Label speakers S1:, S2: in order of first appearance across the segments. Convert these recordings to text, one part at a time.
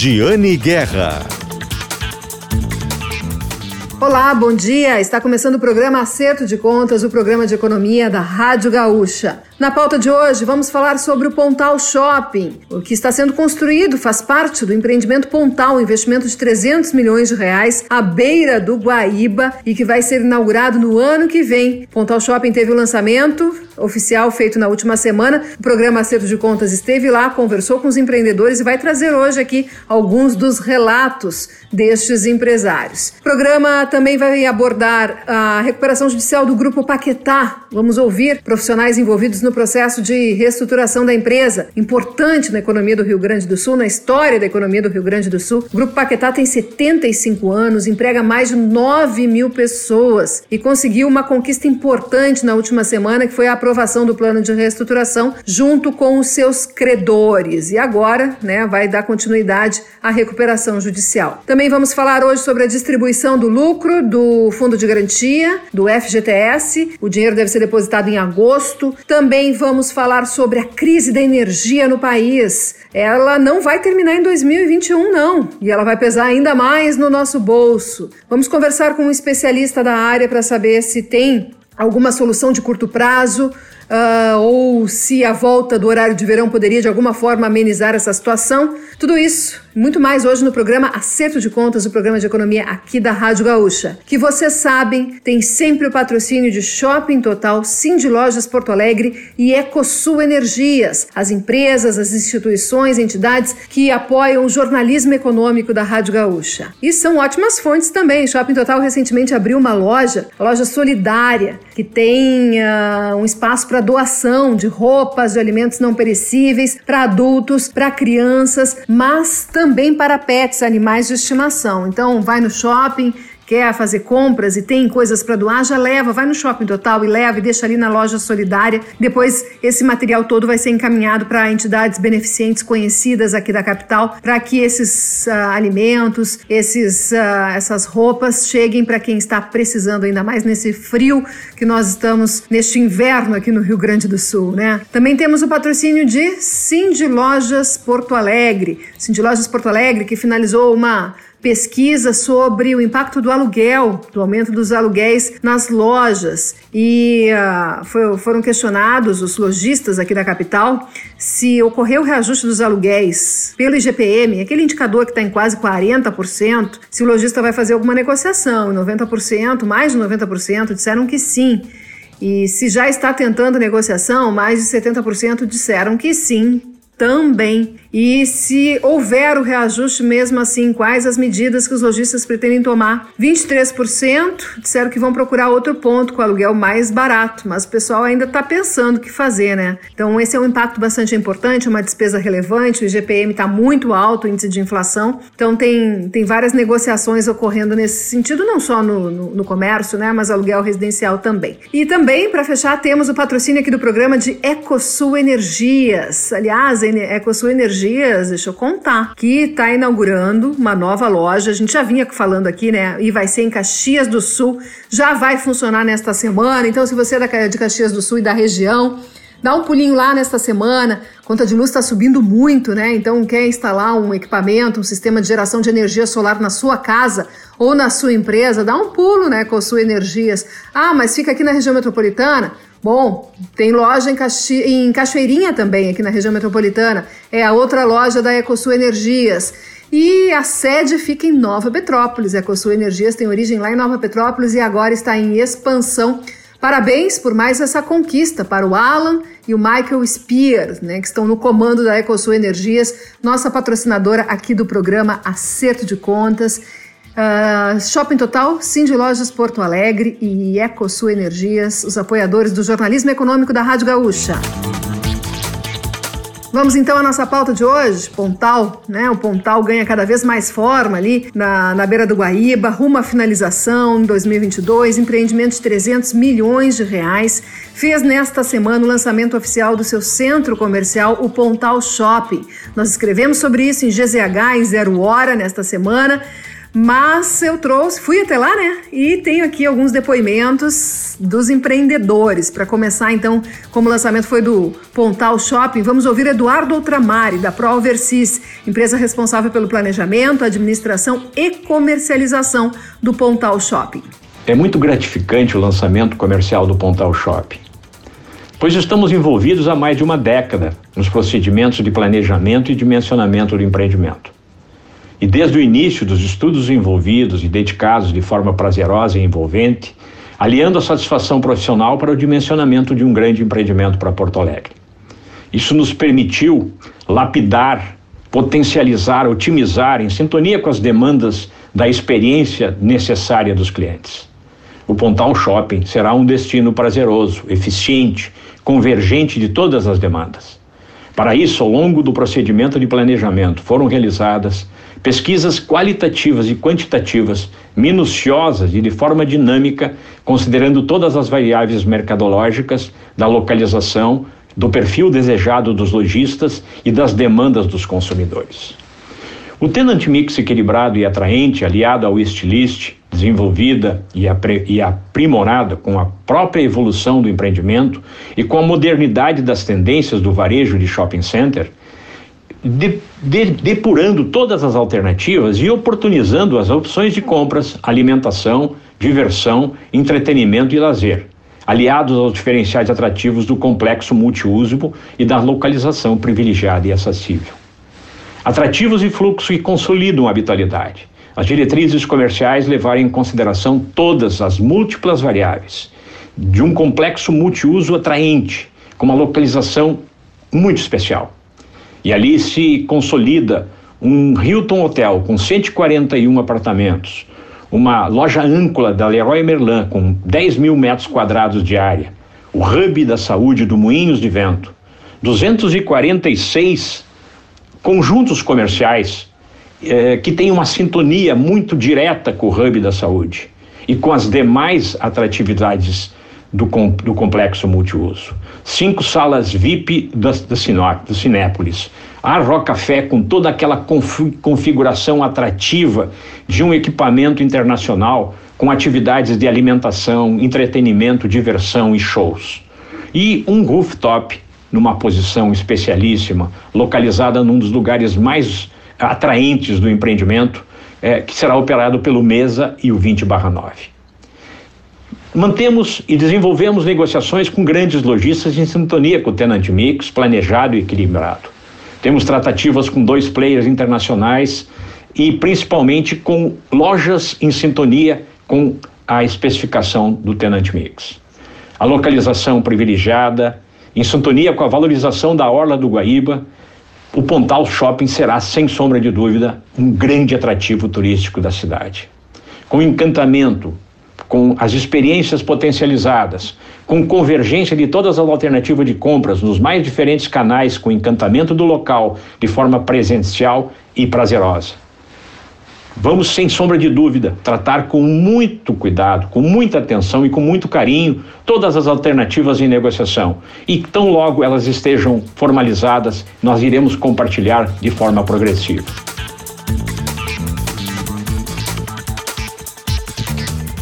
S1: Giane Guerra.
S2: Olá, bom dia. Está começando o programa Acerto de Contas, o programa de economia da Rádio Gaúcha. Na pauta de hoje, vamos falar sobre o Pontal Shopping. O que está sendo construído faz parte do empreendimento Pontal, um investimento de 300 milhões de reais à beira do Guaíba e que vai ser inaugurado no ano que vem. Pontal Shopping teve o lançamento oficial feito na última semana. O programa Acerto de Contas esteve lá, conversou com os empreendedores e vai trazer hoje aqui alguns dos relatos destes empresários. O programa também vai abordar a recuperação judicial do grupo Paquetá. Vamos ouvir profissionais envolvidos no no processo de reestruturação da empresa, importante na economia do Rio Grande do Sul, na história da economia do Rio Grande do Sul. O Grupo Paquetá tem 75 anos, emprega mais de 9 mil pessoas e conseguiu uma conquista importante na última semana, que foi a aprovação do plano de reestruturação junto com os seus credores. E agora, né, vai dar continuidade à recuperação judicial. Também vamos falar hoje sobre a distribuição do lucro do Fundo de Garantia, do FGTS. O dinheiro deve ser depositado em agosto. Também também vamos falar sobre a crise da energia no país. Ela não vai terminar em 2021, não, e ela vai pesar ainda mais no nosso bolso. Vamos conversar com um especialista da área para saber se tem alguma solução de curto prazo uh, ou se a volta do horário de verão poderia de alguma forma amenizar essa situação. Tudo isso, muito mais hoje no programa Acerto de Contas, o programa de economia aqui da Rádio Gaúcha. Que vocês sabem, tem sempre o patrocínio de Shopping Total, Cindy Lojas Porto Alegre e Ecosul Energias, as empresas, as instituições, entidades que apoiam o jornalismo econômico da Rádio Gaúcha. E são ótimas fontes também. Shopping Total recentemente abriu uma loja, a loja solidária, que tem uh, um espaço para doação de roupas, de alimentos não perecíveis para adultos, para crianças, mas também para pets, animais de estimação. Então, vai no shopping, quer fazer compras e tem coisas para doar, já leva, vai no shopping total e leva e deixa ali na loja solidária. Depois esse material todo vai ser encaminhado para entidades beneficentes conhecidas aqui da capital, para que esses uh, alimentos, esses, uh, essas roupas cheguem para quem está precisando ainda mais nesse frio que nós estamos neste inverno aqui no Rio Grande do Sul, né? Também temos o patrocínio de Cindy Lojas Porto Alegre. Cindy Lojas Porto Alegre que finalizou uma pesquisa sobre o impacto do aluguel, do aumento dos aluguéis nas lojas. E uh, foi, foram questionados os lojistas aqui da capital se ocorreu o reajuste dos aluguéis pelo IGPM, aquele indicador que está em quase 40%, se o lojista vai fazer alguma negociação. 90%, mais de 90% disseram que sim. E se já está tentando negociação, mais de 70% disseram que sim também. E se houver o reajuste mesmo assim, quais as medidas que os lojistas pretendem tomar? 23% disseram que vão procurar outro ponto com aluguel mais barato, mas o pessoal ainda está pensando o que fazer, né? Então esse é um impacto bastante importante, uma despesa relevante, o IGPM está muito alto, o índice de inflação, então tem, tem várias negociações ocorrendo nesse sentido, não só no, no, no comércio, né, mas aluguel residencial também. E também, para fechar, temos o patrocínio aqui do programa de Ecosul Energias. Aliás, Ecosul Energias Dias, deixa eu contar, que está inaugurando uma nova loja. A gente já vinha falando aqui, né? E vai ser em Caxias do Sul. Já vai funcionar nesta semana. Então, se você é de Caxias do Sul e da região, Dá um pulinho lá nesta semana. Conta de luz está subindo muito, né? Então, quer instalar um equipamento, um sistema de geração de energia solar na sua casa ou na sua empresa? Dá um pulo, né, com a sua Energias. Ah, mas fica aqui na região metropolitana? Bom, tem loja em, Caxi... em Cachoeirinha também, aqui na região metropolitana. É a outra loja da Ecosul Energias. E a sede fica em Nova Petrópolis. A Ecosul Energias tem origem lá em Nova Petrópolis e agora está em expansão. Parabéns por mais essa conquista para o Alan e o Michael Spear, né, que estão no comando da Ecosul Energias, nossa patrocinadora aqui do programa Acerto de Contas. Uh, Shopping Total, Cindy Lojas Porto Alegre e Ecosul Energias, os apoiadores do jornalismo econômico da Rádio Gaúcha. Vamos então à nossa pauta de hoje, Pontal, né? O Pontal ganha cada vez mais forma ali na, na beira do Guaíba, rumo à finalização em 2022, empreendimento de 300 milhões de reais, fez nesta semana o lançamento oficial do seu centro comercial, o Pontal Shopping. Nós escrevemos sobre isso em GZH e Zero Hora nesta semana. Mas eu trouxe, fui até lá, né? E tenho aqui alguns depoimentos dos empreendedores. Para começar, então, como o lançamento foi do Pontal Shopping, vamos ouvir Eduardo Ultramari, da ProVersis, empresa responsável pelo planejamento, administração e comercialização do Pontal Shopping.
S1: É muito gratificante o lançamento comercial do Pontal Shopping, pois estamos envolvidos há mais de uma década nos procedimentos de planejamento e dimensionamento do empreendimento. E desde o início dos estudos envolvidos e dedicados de forma prazerosa e envolvente, aliando a satisfação profissional para o dimensionamento de um grande empreendimento para Porto Alegre. Isso nos permitiu lapidar, potencializar, otimizar, em sintonia com as demandas da experiência necessária dos clientes. O Pontal Shopping será um destino prazeroso, eficiente, convergente de todas as demandas. Para isso, ao longo do procedimento de planejamento, foram realizadas pesquisas qualitativas e quantitativas, minuciosas e de forma dinâmica, considerando todas as variáveis mercadológicas da localização, do perfil desejado dos lojistas e das demandas dos consumidores. O tenant mix equilibrado e atraente, aliado ao estilist, desenvolvida e, aprimorada com a própria evolução do empreendimento e com a modernidade das tendências do varejo de shopping center, de, de, depurando todas as alternativas e oportunizando as opções de compras, alimentação, diversão, entretenimento e lazer, aliados aos diferenciais atrativos do complexo multiuso e da localização privilegiada e acessível. Atrativos e fluxo que consolidam a habitualidade. As diretrizes comerciais levaram em consideração todas as múltiplas variáveis de um complexo multiuso atraente, com uma localização muito especial e ali se consolida um Hilton Hotel com 141 apartamentos, uma loja âncora da Leroy Merlin com 10 mil metros quadrados de área, o hub da saúde do Moinhos de Vento, 246 conjuntos comerciais eh, que têm uma sintonia muito direta com o hub da saúde e com as demais atratividades do, do complexo multiuso. Cinco salas VIP da, da do Cinépolis. A Rocafé com toda aquela configuração atrativa de um equipamento internacional com atividades de alimentação, entretenimento, diversão e shows. E um rooftop numa posição especialíssima, localizada num dos lugares mais atraentes do empreendimento, é, que será operado pelo Mesa e o 20/9. Mantemos e desenvolvemos negociações com grandes lojistas em sintonia com o Tenant Mix, planejado e equilibrado. Temos tratativas com dois players internacionais e principalmente com lojas em sintonia com a especificação do Tenant Mix. A localização privilegiada, em sintonia com a valorização da Orla do Guaíba, o Pontal Shopping será, sem sombra de dúvida, um grande atrativo turístico da cidade. Com encantamento, com as experiências potencializadas, com convergência de todas as alternativas de compras nos mais diferentes canais, com encantamento do local de forma presencial e prazerosa. Vamos, sem sombra de dúvida, tratar com muito cuidado, com muita atenção e com muito carinho todas as alternativas em negociação. E tão logo elas estejam formalizadas, nós iremos compartilhar de forma progressiva.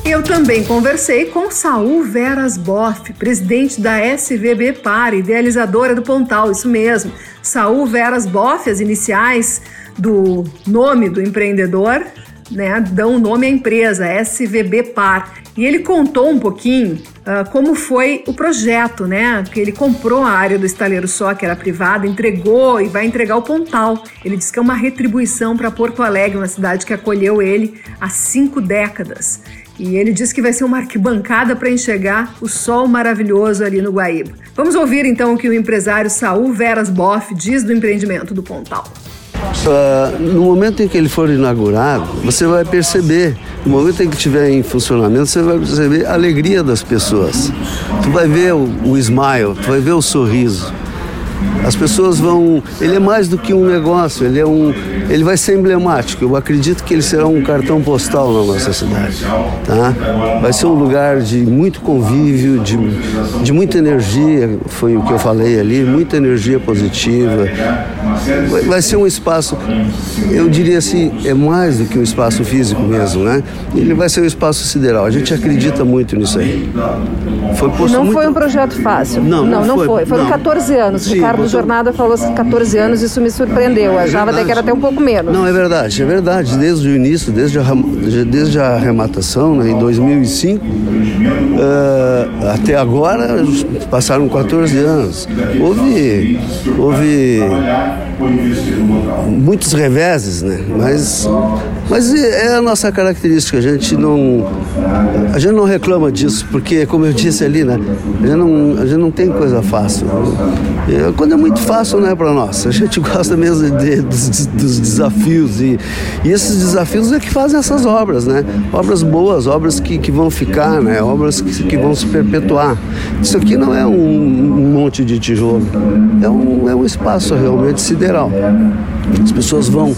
S2: Eu também conversei com Saul Veras Boff, presidente da SVB Par, idealizadora do Pontal, isso mesmo. Saul Veras Boff, as iniciais do nome do empreendedor, né, dão nome à empresa, SVB Par. E ele contou um pouquinho uh, como foi o projeto, né? Que ele comprou a área do estaleiro só, que era privada, entregou e vai entregar o Pontal. Ele disse que é uma retribuição para Porto Alegre, uma cidade que acolheu ele há cinco décadas. E ele diz que vai ser uma arquibancada para enxergar o sol maravilhoso ali no Guaíba. Vamos ouvir então o que o empresário Saul Veras Boff diz do empreendimento do Pontal.
S3: Uh, no momento em que ele for inaugurado, você vai perceber, no momento em que estiver em funcionamento, você vai perceber a alegria das pessoas. Tu vai ver o, o smile, tu vai ver o sorriso. As pessoas vão. Ele é mais do que um negócio, ele é um. Ele vai ser emblemático. Eu acredito que ele será um cartão postal na nossa cidade. Tá? Vai ser um lugar de muito convívio, de, de muita energia, foi o que eu falei ali, muita energia positiva. Vai, vai ser um espaço, eu diria assim, é mais do que um espaço físico mesmo, né? Ele vai ser um espaço sideral. A gente acredita muito nisso aí.
S2: Foi não muito... foi um projeto fácil.
S3: Não,
S2: não, não,
S3: foi.
S2: Foram não. 14 anos. Sim, Ricardo Jornada falou 14 anos, isso me surpreendeu. Eu achava até que era até um pouco menos.
S3: Não, é verdade, é verdade. Desde o início, desde a, desde a arrematação, né, em 2005, uh, eh, até agora, passaram 14 anos. Houve, houve muitos reveses, né? Mas, mas é a nossa característica. A gente não, a gente não reclama disso, porque, como eu disse ali, né? A gente não, a gente não tem coisa fácil. É, quando é muito fácil, não é para nós. A gente gosta mesmo de, dos, dos, desafios e, e, esses desafios é que fazem essas obras, né? Obras boas, obras que, que vão ficar, né? Obras que, que vão se perpetuar. Isso aqui não é um, um monte de tijolo, é um, é um espaço realmente sideral. As pessoas vão,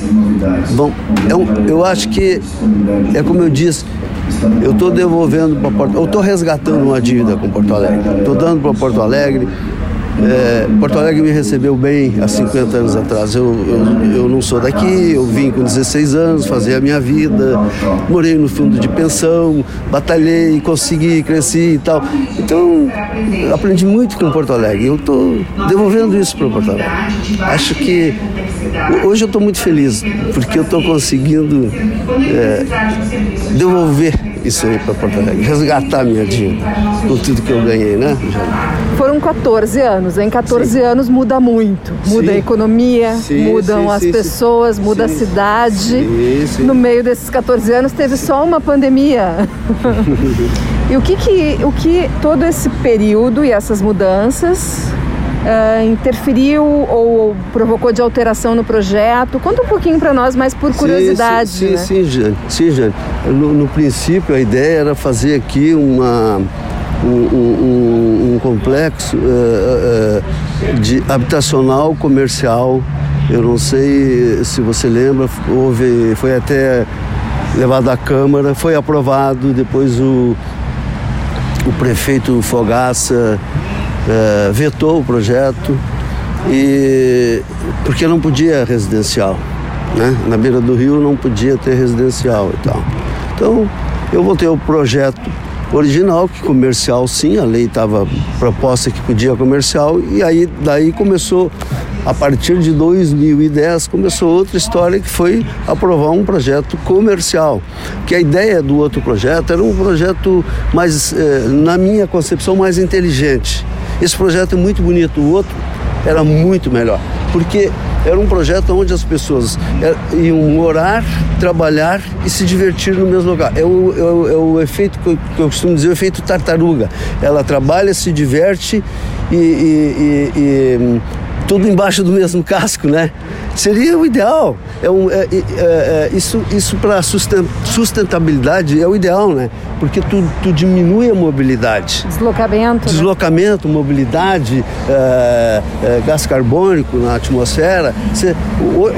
S3: vão. É um, eu acho que é como eu disse eu estou devolvendo para Porto eu estou resgatando uma dívida com Porto Alegre. Estou dando para Porto Alegre. É, Porto Alegre me recebeu bem há 50 anos atrás. Eu, eu, eu, não sou daqui, eu vim com 16 anos fazer a minha vida, morei no fundo de pensão, batalhei, consegui, cresci e tal. Então, aprendi muito com Porto Alegre. Eu estou devolvendo isso para Porto Alegre. Acho que hoje eu estou muito feliz, porque eu estou conseguindo é, devolver isso aí para Porto Alegre, resgatar minha dívida com tudo que eu ganhei, né?
S2: Foram 14 anos, em 14 sim. anos muda muito. Muda sim. a economia, sim, mudam as pessoas, muda a cidade. No meio desses 14 anos teve só uma pandemia. e o que, que, o que todo esse período e essas mudanças uh, interferiu ou provocou de alteração no projeto? Conta um pouquinho para nós, mais por curiosidade.
S3: Sim, sim,
S2: né?
S3: sim, Jane. Sim, Jane. No, no, princípio, a ideia era fazer aqui uma, um, um, um complexo uh, uh, de habitacional comercial. Eu não sei se você lembra, houve, foi até levado à Câmara, foi aprovado, depois o, o prefeito Fogaça é, vetou o projeto e porque não podia residencial, né? Na beira do rio não podia ter residencial e tal. Então eu voltei ao projeto original, que comercial sim, a lei estava proposta que podia comercial, e aí daí começou, a partir de 2010, começou outra história que foi aprovar um projeto comercial. Que a ideia do outro projeto era um projeto mais, eh, na minha concepção, mais inteligente. Esse projeto é muito bonito, o outro era muito melhor, porque era um projeto onde as pessoas é, iam morar, trabalhar e se divertir no mesmo lugar. É o, é o, é o efeito que eu, que eu, costumo dizer, o efeito tartaruga. Ela trabalha, se diverte e, e, e, e tudo embaixo do mesmo casco, né? Seria o ideal. É um, é, é, é, isso isso para sustentabilidade é o ideal, né? Porque tu, tu diminui a mobilidade.
S2: Deslocamento.
S3: Né? Deslocamento, né? mobilidade, é, é, gás carbônico na atmosfera. Cê,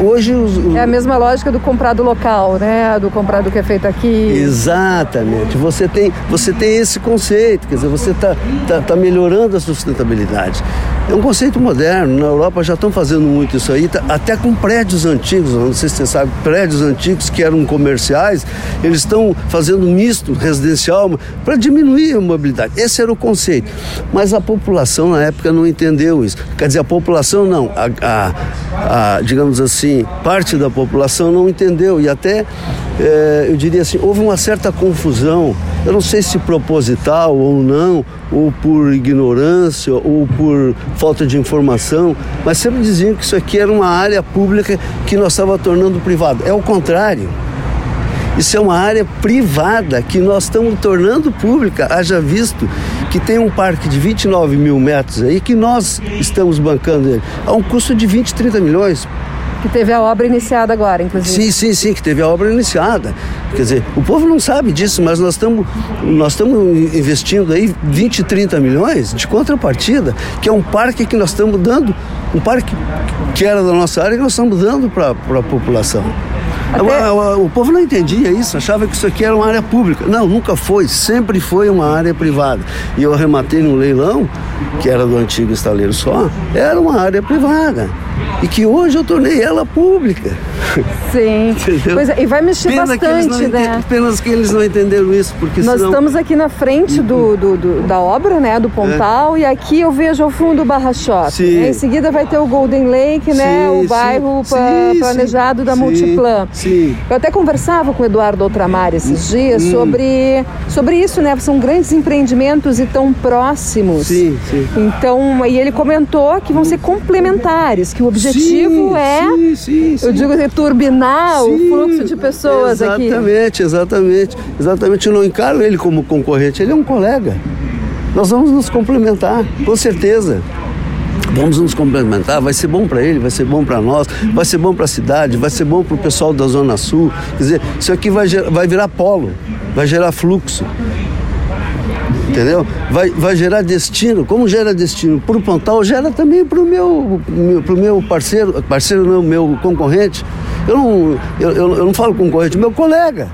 S3: hoje os, os...
S2: É a mesma lógica do comprado local, né? Do comprado que é feito aqui.
S3: Exatamente. Você tem, você tem esse conceito, quer dizer, você está tá, tá melhorando a sustentabilidade. É um conceito moderno. Na Europa já estão fazendo muito isso aí, tá, até com prédios antigos. Não sei se você sabe, prédios antigos que eram comerciais, eles estão fazendo misto residencial para diminuir a mobilidade. Esse era o conceito. Mas a população na época não entendeu isso. Quer dizer, a população não, a, a, a digamos assim, parte da população não entendeu e até é, eu diria assim, houve uma certa confusão, eu não sei se proposital ou não, ou por ignorância, ou por falta de informação, mas sempre diziam que isso aqui era uma área pública que nós estávamos tornando privada. É o contrário. Isso é uma área privada que nós estamos tornando pública, haja visto que tem um parque de 29 mil metros aí que nós estamos bancando ele a um custo de 20, 30 milhões
S2: que teve a obra iniciada agora, inclusive.
S3: Sim, sim, sim, que teve a obra iniciada. Quer dizer, o povo não sabe disso, mas nós estamos nós investindo aí 20, 30 milhões de contrapartida, que é um parque que nós estamos dando Um parque que era da nossa área que nós estamos dando para a população. Até... O, o, o, povo não entendia isso, achava que isso aqui era uma área pública. Não, nunca foi, sempre foi uma área privada. E eu arrematei no leilão, que era do antigo estaleiro só, era uma área privada. E que hoje eu tornei ela pública.
S2: Sim. é, e vai mexer Pena bastante, né?
S3: Apenas que eles não entenderam isso, porque
S2: Nós
S3: senão...
S2: estamos aqui na frente do, do, do, da obra, né, do Pontal, é. e aqui eu vejo ao fundo o Barra Shopping. Sim. Em seguida vai ter o Golden Lake, né, sim, o bairro sim, planejado da Multiplan.
S3: Sim.
S2: Eu até conversava com o Eduardo Outramar esses dias hum. sobre, sobre isso, né? São grandes empreendimentos e tão próximos.
S3: Sim, sim.
S2: Então, e ele comentou que vão ser complementares, que o objetivo
S3: sim,
S2: é,
S3: sim, sim,
S2: eu digo, turbinar o fluxo de pessoas
S3: exatamente,
S2: aqui.
S3: Exatamente, exatamente. Exatamente, eu não encaro ele como concorrente, ele é um colega. Nós vamos nos complementar, com certeza. Vamos nos complementar, vai ser bom para ele, vai ser bom para nós, vai ser bom para a cidade, vai ser bom para o pessoal da Zona Sul. Quer dizer, isso aqui vai, vai virar polo, vai gerar fluxo entendeu? Vai, vai gerar destino. Como gera destino para o Pontal, gera também para o meu, pro meu parceiro, parceiro não, meu concorrente. Eu não, eu, eu não falo concorrente, meu colega.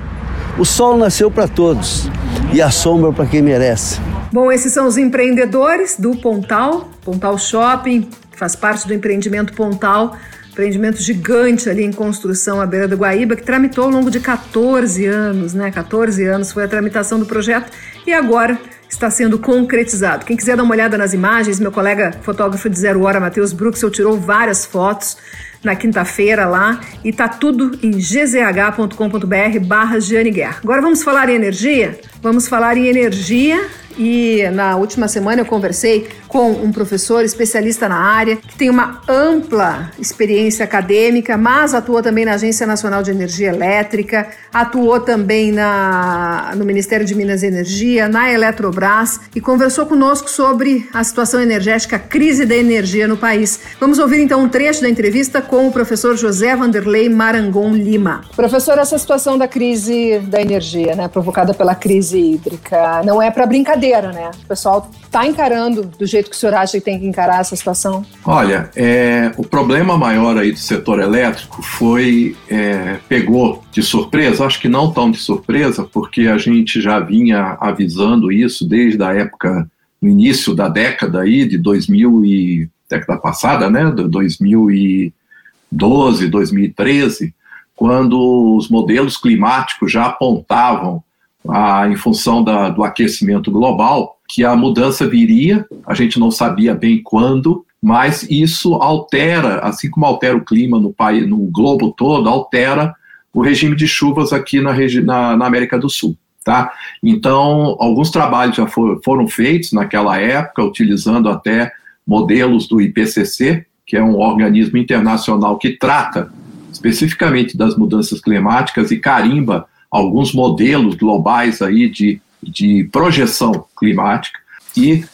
S3: O sol nasceu para todos e a sombra para quem merece.
S2: Bom, esses são os empreendedores do Pontal, Pontal Shopping, que faz parte do empreendimento Pontal empreendimento gigante ali em construção à beira do Guaíba, que tramitou ao longo de 14 anos, né? 14 anos foi a tramitação do projeto e agora está sendo concretizado. Quem quiser dar uma olhada nas imagens, meu colega fotógrafo de Zero Hora, Matheus Bruxel, tirou várias fotos na quinta-feira lá e tá tudo em gzh.com.br barra Guerra. Agora vamos falar em energia? Vamos falar em energia e na última semana eu conversei com um professor especialista na área, que tem uma ampla experiência acadêmica, mas atua também na Agência Nacional de Energia Elétrica, atuou também na, no Ministério de Minas e Energia, na Eletrobras e conversou conosco sobre a situação energética, a crise da energia no país. Vamos ouvir então um trecho da entrevista com o professor José Vanderlei Marangon Lima. Professor, essa situação da crise da energia, né, provocada pela crise hídrica, não é para brincadeira, né? O pessoal está encarando do jeito que o senhor acha que tem que encarar essa situação?
S4: Olha, é, o problema maior aí do setor elétrico foi, é, pegou de surpresa, acho que não tão de surpresa, porque a gente já vinha avisando isso desde a época, no início da década aí, de 2000 e, década passada, né, de 2012, 2013, quando os modelos climáticos já apontavam, a, em função da, do aquecimento global, que a mudança viria, a gente não sabia bem quando, mas isso altera, assim como altera o clima no país, no globo todo, altera o regime de chuvas aqui na, na, na América do Sul. Tá? Então, alguns trabalhos já for, foram feitos naquela época, utilizando até modelos do IPCC, que é um organismo internacional que trata especificamente das mudanças climáticas e carimba alguns modelos globais aí de de projeção climática e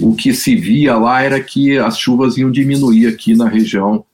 S4: o que se via lá era que as chuvas iam diminuir aqui na região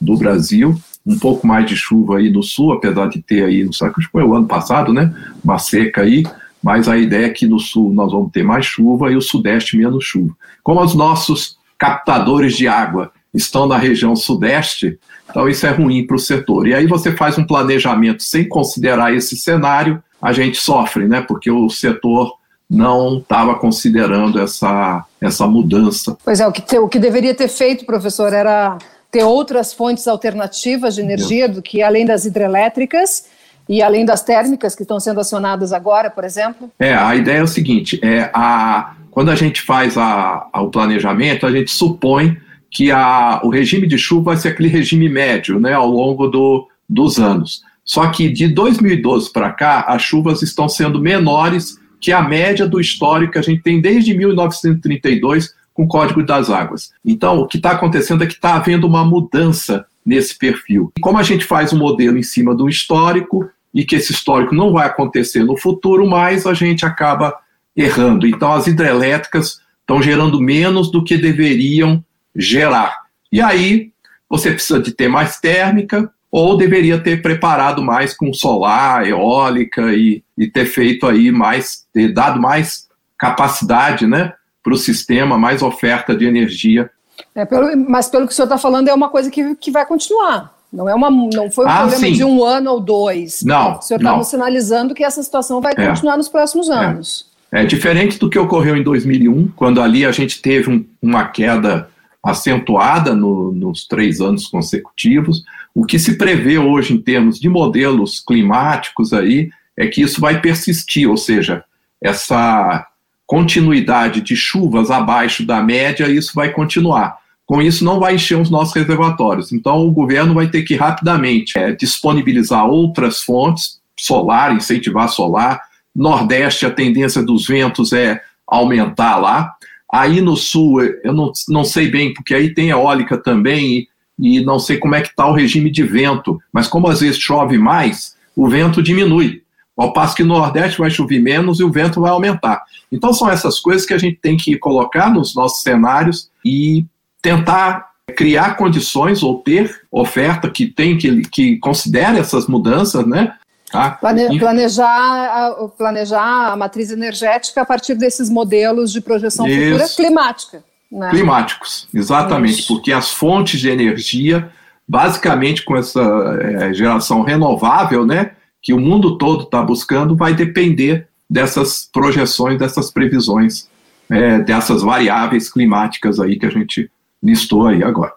S4: do Brasil, um pouco mais de chuva aí no sul, apesar de ter aí, não sei, que foi o ano passado, né, uma seca aí, mas a ideia é que no sul nós vamos ter mais chuva e o sudeste menos chuva. Como os nossos captadores de água estão na região sudeste, então isso é ruim para o setor. E aí você faz um planejamento sem considerar esse cenário, a gente sofre, né? Porque o setor não estava considerando essa, essa mudança.
S2: Pois é, o que, te, o que deveria ter feito, professor, era ter outras fontes alternativas de energia do que além das hidrelétricas e além das térmicas que estão sendo acionadas agora, por exemplo?
S4: É, a ideia é o seguinte, é a, quando a gente faz a, a, o planejamento, a gente supõe que a, o regime de chuva vai ser aquele regime médio né, ao longo do, dos anos. Só que de 2012 para cá, as chuvas estão sendo menores que a média do histórico que a gente tem desde 1932 com o Código das Águas. Então, o que está acontecendo é que está havendo uma mudança nesse perfil. E como a gente faz um modelo em cima do histórico e que esse histórico não vai acontecer no futuro, mais a gente acaba errando. Então, as hidrelétricas estão gerando menos do que deveriam gerar. E aí, você precisa de ter mais térmica, ou deveria ter preparado mais com solar, eólica e, e ter feito aí mais, ter dado mais capacidade né, para o sistema, mais oferta de energia
S2: É, pelo, mas pelo que o senhor está falando, é uma coisa que, que vai continuar. Não, é uma, não foi um ah, problema sim. de um ano ou dois.
S4: Não.
S2: O senhor está sinalizando que essa situação vai é. continuar nos próximos é. anos.
S4: É. é. diferente do que ocorreu em 2001, quando ali a gente teve um, uma queda acentuada no, nos três anos consecutivos. O que se prevê hoje em termos de modelos climáticos aí é que isso vai persistir, ou seja, essa continuidade de chuvas abaixo da média, isso vai continuar. Com isso, não vai encher os nossos reservatórios. Então, o governo vai ter que rapidamente é, disponibilizar outras fontes, solar, incentivar solar. Nordeste, a tendência dos ventos é aumentar lá. Aí no sul, eu não, não sei bem, porque aí tem eólica também, e, não sei como é que está o regime de vento, mas como às vezes chove mais, o vento diminui. Ao passo que no Nordeste vai chover menos e o vento vai aumentar. Então são essas coisas que a gente tem que colocar nos nossos cenários e tentar criar condições ou ter oferta que tem que, que considere essas mudanças, né?
S2: Tá? Plane, planejar, a, planejar a matriz energética a partir desses modelos de projeção Isso. futura climática.
S4: Né? Climáticos, exatamente, Isso. porque as fontes de energia, basicamente com essa é, geração renovável, né, que o mundo todo está buscando, vai depender dessas projeções, dessas previsões, é, dessas variáveis climáticas aí que a gente listou aí agora.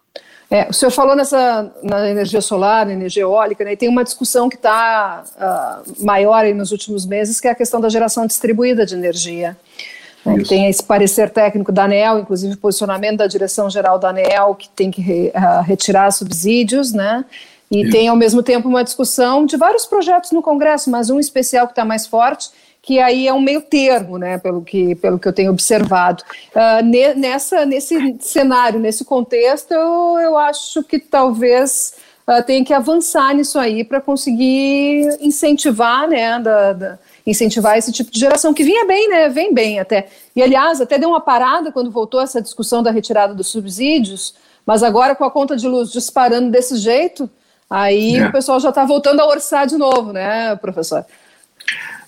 S2: É, o senhor falou nessa na energia solar, na energia eólica, né, e tem uma discussão que está uh, maior nos últimos meses, que é a questão da geração distribuída de energia. Né, tem esse parecer técnico da ANEL, inclusive o posicionamento da direção-geral da ANEL, que tem que re, uh, retirar subsídios, né? E Isso. tem, ao mesmo tempo, uma discussão de vários projetos no Congresso, mas um especial que está mais forte, que aí é um meio termo, né, pelo que, pelo que eu tenho observado. Uh, ne, nessa, nesse cenário, nesse contexto, eu, eu acho que talvez uh, tenha que avançar nisso aí para conseguir incentivar, né, da, da, incentivar esse tipo de geração, que vinha bem, né, vem bem até. E, aliás, até deu uma parada quando voltou essa discussão da retirada dos subsídios, mas agora com a conta de luz disparando desse jeito, aí é. o pessoal já está voltando a orçar de novo, né, professor?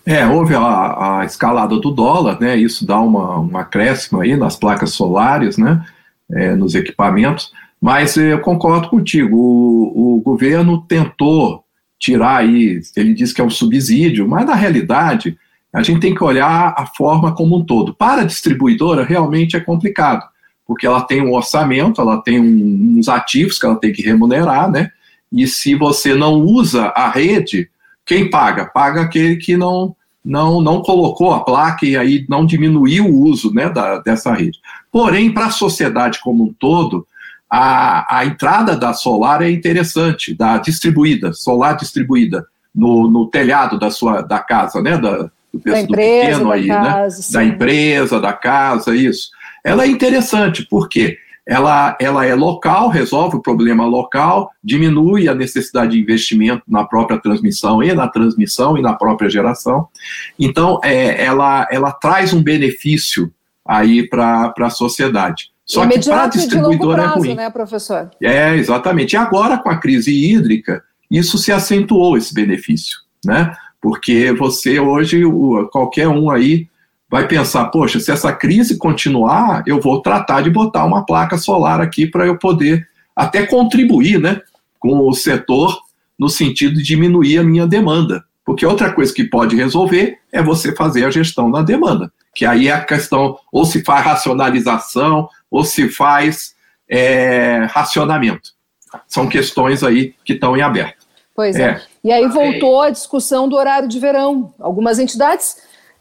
S4: É, houve a, a, escalada do dólar, né? Isso dá uma, um acréscimo aí nas placas solares, né? É, nos equipamentos. Mas eu concordo contigo. O, o governo tentou tirar aí, ele diz que é um subsídio, mas na realidade a gente tem que olhar a forma como um todo. Para a distribuidora realmente é complicado, porque ela tem um orçamento, ela tem um, uns ativos que ela tem que remunerar, né? E se você não usa a rede, quem paga? Paga aquele que não, não, não colocou a placa e aí não diminuiu o uso né, da, dessa rede. Porém, para a sociedade como um todo, a, a entrada da solar é interessante, da distribuída, solar distribuída no, no telhado da sua da casa, né? Da,
S2: do, da empresa, pequeno aí,
S4: né, casa, né? Da empresa, da casa, isso. Ela é interessante, por quê? ela, ela é local, resolve o problema local, diminui a necessidade de investimento na própria transmissão e na transmissão e na própria geração. Então, é, ela, ela traz um benefício aí para a sociedade.
S2: Só que para a distribuidora prazo, é ruim. Né, professor?
S4: É, exatamente. E agora, com a crise hídrica, isso se acentuou, esse benefício, né? Porque você hoje, qualquer um aí vai pensar, poxa, se essa crise continuar, eu vou tratar de botar uma placa solar aqui para eu poder até contribuir, né, com o setor no sentido de diminuir a minha demanda. Porque outra coisa que pode resolver é você fazer a gestão da demanda, que aí é a questão, ou se faz racionalização, ou se faz é, racionamento. São questões aí que estão em aberto.
S2: Pois é. é. E aí voltou a discussão do horário de verão. Algumas entidades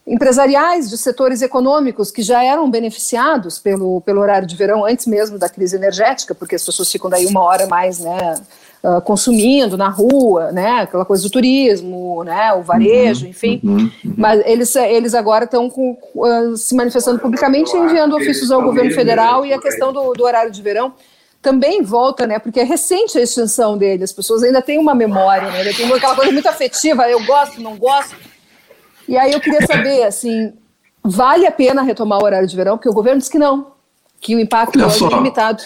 S2: empresariais de setores econômicos que já eram beneficiados pelo, pelo horário de verão antes mesmo da crise energética, porque as pessoas ficam daí uma hora mais, né, uh, consumindo na rua, né, aquela coisa do turismo, né, o varejo, uhum, enfim. Uhum, uhum. Mas eles, eles agora estão uh, se manifestando publicamente, enviando ofícios ao governo federal e a questão do, do horário de verão também volta, né? Porque é recente a extinção dele, as pessoas ainda têm uma memória, né? Ainda tem aquela coisa muito afetiva, eu gosto, não gosto. E aí eu queria saber, assim, vale a pena retomar o horário de verão? Porque o governo diz que não, que o impacto é limitado.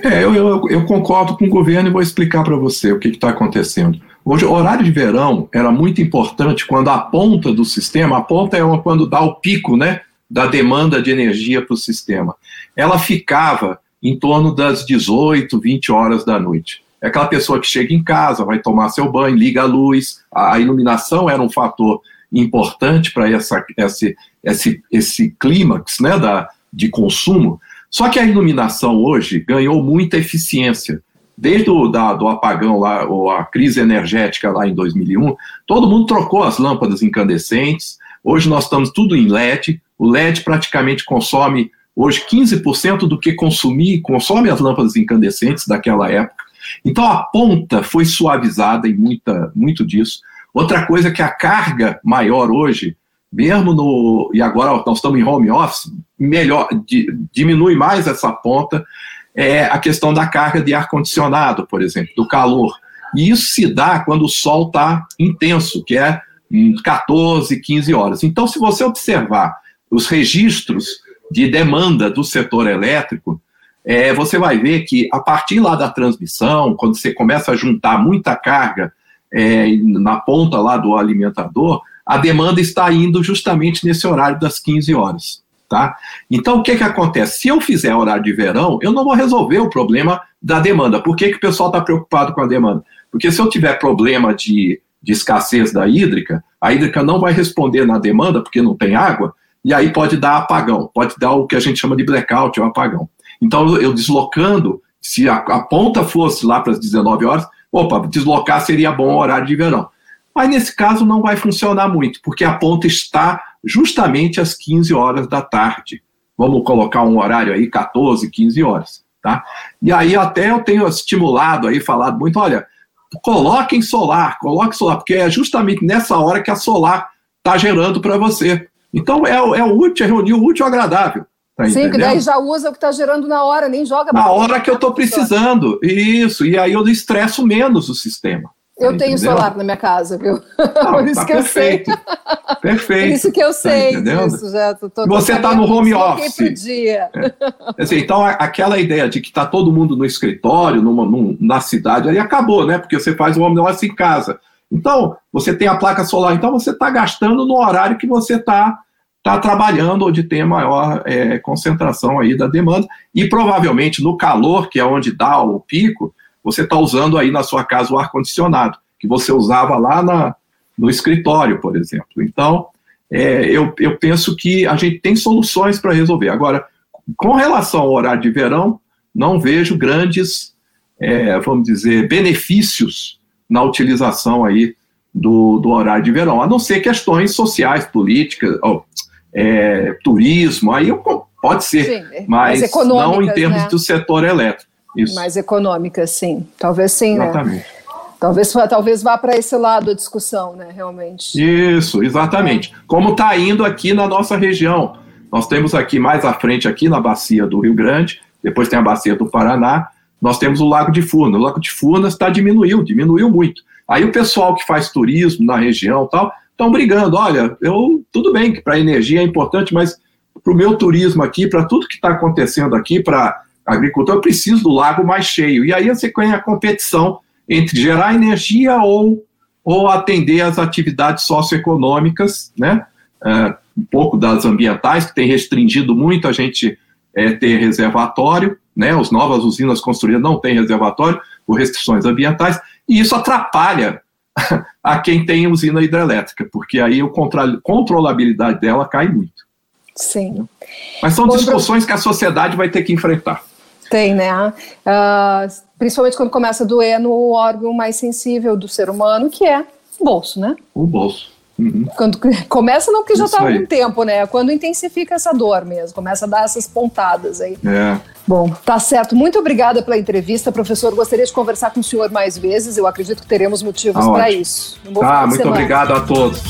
S4: É, eu, eu, eu, concordo com o governo e vou explicar para você o que está acontecendo. Hoje, o horário de verão era muito importante quando a ponta do sistema, a ponta é uma, quando dá o pico né, da demanda de energia para o sistema, ela ficava em torno das 18, 20 horas da noite. É aquela pessoa que chega em casa, vai tomar seu banho, liga a luz, a iluminação era um fator importante para esse, esse, esse clímax né, da, de consumo. Só que a iluminação hoje ganhou muita eficiência. Desde o da, do apagão lá, ou a crise energética lá em 2001, todo mundo trocou as lâmpadas incandescentes. Hoje nós estamos tudo em LED. O LED praticamente consome hoje 15% do que consumir, consome as lâmpadas incandescentes daquela época. Então a ponta foi suavizada em muita, muito disso. Outra coisa é que a carga maior hoje, mesmo no. E agora nós estamos em home office, melhor, diminui mais essa ponta, é a questão da carga de ar-condicionado, por exemplo, do calor. E isso se dá quando o sol está intenso, que é 14, 15 horas. Então, se você observar os registros de demanda do setor elétrico, é, você vai ver que a partir lá da transmissão, quando você começa a juntar muita carga é, na ponta lá do alimentador, a demanda está indo justamente nesse horário das 15 horas. Tá? Então, o que, que acontece? Se eu fizer horário de verão, eu não vou resolver o problema da demanda. Por que, que o pessoal está preocupado com a demanda? Porque se eu tiver problema de, de escassez da hídrica, a hídrica não vai responder na demanda, porque não tem água, e aí pode dar apagão, pode dar o que a gente chama de blackout, ou apagão. Então, eu deslocando, se a, a ponta fosse lá para as 19 horas, opa, deslocar seria bom horário de verão. Mas nesse caso não vai funcionar muito, porque a ponta está justamente às 15 horas da tarde. Vamos colocar um horário aí, 14, 15 horas. Tá? E aí até eu tenho estimulado aí, falado muito, olha, coloquem solar, coloque solar, porque é justamente nessa hora que a solar está gerando para você. Então é, é o útil, é reunir o útil ao agradável.
S2: Tá Sim, entendendo? que daí já usa o que está gerando na hora, nem joga.
S4: Na hora que eu estou precisando, isso. E aí eu estresso menos o sistema.
S2: Eu tá tenho entendeu? solar na minha casa, viu?
S4: Não, Por isso tá que perfeito. eu sei. Perfeito. Por
S2: isso que eu tá sei tá disso, já.
S4: Tô, tô Você está no home office. Dia. É. Assim, então, aquela ideia de que está todo mundo no escritório, numa, num, na cidade, aí acabou, né? Porque você faz o home office em casa. Então, você tem a placa solar, então você está gastando no horário que você está está trabalhando onde tem maior é, concentração aí da demanda e provavelmente no calor, que é onde dá o pico, você está usando aí na sua casa o ar-condicionado, que você usava lá na, no escritório, por exemplo. Então, é, eu, eu penso que a gente tem soluções para resolver. Agora, com relação ao horário de verão, não vejo grandes, é, vamos dizer, benefícios na utilização aí do, do horário de verão, a não ser questões sociais, políticas, oh, é, turismo, aí pode ser, sim, mas não em termos né? do setor elétrico.
S2: Isso. Mais econômicas, sim. Talvez sim, né? exatamente. né? Talvez, talvez vá para esse lado a discussão, né, realmente.
S4: Isso, exatamente. Como está indo aqui na nossa região. Nós temos aqui mais à frente, aqui na bacia do Rio Grande, depois tem a bacia do Paraná, nós temos o Lago de Furnas. O Lago de Furnas está diminuiu, diminuiu muito. Aí o pessoal que faz turismo na região tal, estão brigando. Olha, eu tudo bem que para energia é importante, mas para o meu turismo aqui, para tudo que está acontecendo aqui, para agricultor, eu preciso do lago mais cheio. E aí você tem a competição entre gerar energia ou, ou atender às atividades socioeconômicas, né? É, um pouco das ambientais, que tem restringido muito a gente é, ter reservatório, né? As novas usinas construídas não têm reservatório por restrições ambientais, e isso atrapalha a quem tem usina hidrelétrica, porque aí a controlabilidade dela cai muito.
S2: Sim.
S4: Mas são Bom, discussões que a sociedade vai ter que enfrentar.
S2: Tem, né? Uh, principalmente quando começa a doer no órgão mais sensível do ser humano, que é o bolso, né?
S4: O bolso.
S2: Uhum. Quando começa não que já está há algum tempo, né? Quando intensifica essa dor mesmo, começa a dar essas pontadas aí.
S4: É.
S2: Bom, tá certo. Muito obrigada pela entrevista, professor. Gostaria de conversar com o senhor mais vezes. Eu acredito que teremos motivos tá para isso.
S4: Um tá, muito semana. obrigado a todos.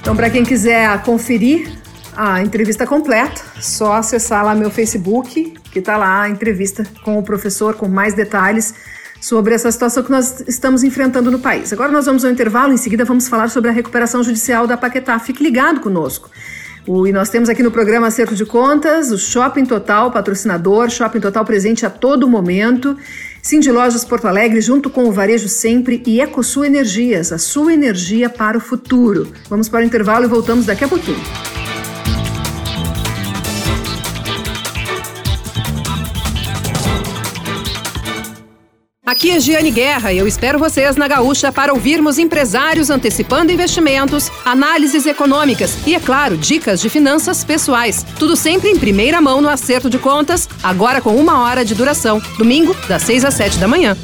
S2: Então, para quem quiser conferir a entrevista completa, só acessar lá meu Facebook, que está lá a entrevista com o professor com mais detalhes sobre essa situação que nós estamos enfrentando no país. Agora nós vamos ao intervalo, em seguida vamos falar sobre a recuperação judicial da Paquetá. Fique ligado conosco. O, e nós temos aqui no programa Acerto de Contas o Shopping Total, patrocinador, Shopping Total presente a todo momento. Cindy Lojas Porto Alegre, junto com o Varejo Sempre e EcoSul Energias, a sua energia para o futuro. Vamos para o intervalo e voltamos daqui a pouquinho. Aqui é Giane Guerra e eu espero vocês na Gaúcha para ouvirmos empresários antecipando investimentos, análises econômicas e, é claro, dicas de finanças pessoais. Tudo sempre em primeira mão no acerto de contas, agora com uma hora de duração. Domingo, das 6 às 7 da manhã.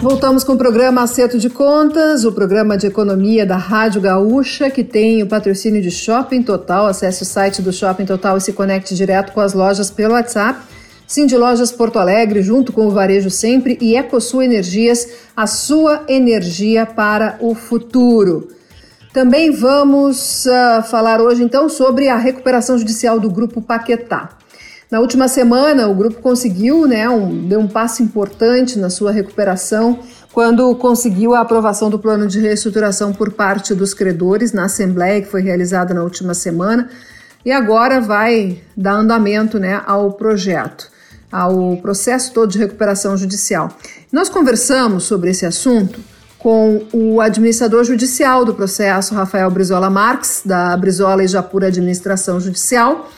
S2: Voltamos com o programa Acerto de Contas, o programa de economia da Rádio Gaúcha, que tem o patrocínio de Shopping Total. Acesse o site do Shopping Total e se conecte direto com as lojas pelo WhatsApp. Cindy Lojas Porto Alegre, junto com o Varejo Sempre e EcoSul Energias, a sua energia para o futuro. Também vamos uh, falar hoje, então, sobre a recuperação judicial do Grupo Paquetá. Na última semana, o grupo conseguiu, né, um, deu um passo importante na sua recuperação quando conseguiu a aprovação do plano de reestruturação por parte dos credores na Assembleia, que foi realizada na última semana, e agora vai dar andamento né, ao projeto, ao processo todo de recuperação judicial. Nós conversamos sobre esse assunto com o administrador judicial do processo, Rafael Brizola Marques, da Brizola e Japura Administração Judicial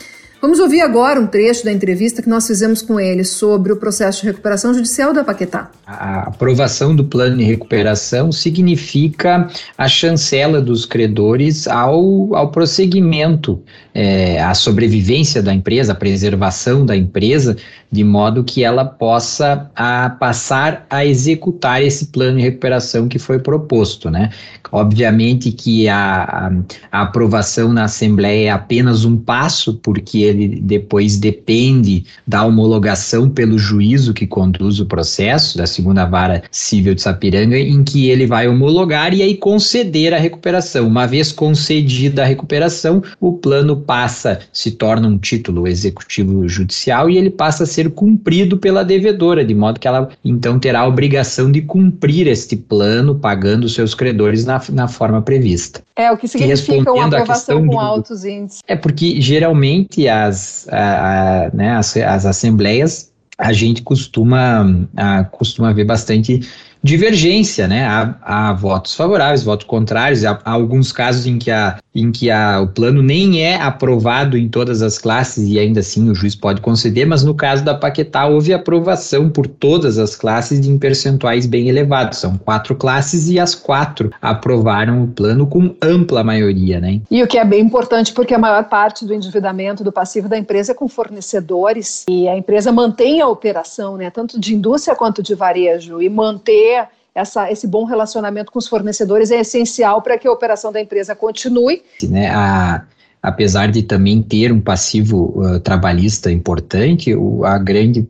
S2: Vamos ouvir agora um trecho da entrevista que nós fizemos com ele sobre o processo de recuperação judicial da Paquetá.
S5: A aprovação do plano de recuperação significa a chancela dos credores ao, ao prosseguimento, é, à sobrevivência da empresa, a preservação da empresa, de modo que ela possa a, passar a executar esse plano de recuperação que foi proposto. Né? Obviamente que a, a aprovação na Assembleia é apenas um passo, porque ele depois depende da homologação pelo juízo que conduz o processo, da segunda vara civil de Sapiranga, em que ele vai homologar e aí conceder a recuperação. Uma vez concedida a recuperação, o plano passa, se torna um título executivo judicial e ele passa a ser cumprido pela devedora, de modo que ela então terá a obrigação de cumprir este plano, pagando seus credores na, na forma prevista.
S2: É, o que significa uma aprovação com altos índices.
S5: É porque geralmente as, a, a, né, as, as assembleias a gente costuma, a, costuma ver bastante divergência, né? Há, há votos favoráveis, votos contrários, há, há, alguns casos em que, a, em que a, o plano nem é aprovado em todas as classes e ainda assim o juiz pode conceder, mas no caso da Paquetá houve aprovação por todas as classes em percentuais bem elevados. São quatro classes e as quatro aprovaram o plano com ampla maioria, né?
S2: E o que é bem importante porque a maior parte do endividamento do passivo da empresa é com fornecedores e a empresa mantém a operação, né? Tanto de indústria quanto de varejo e manter essa, esse bom relacionamento com os fornecedores é essencial para que a operação da empresa continue.
S5: Né, a, apesar de também ter um passivo uh, trabalhista importante, o, a grande,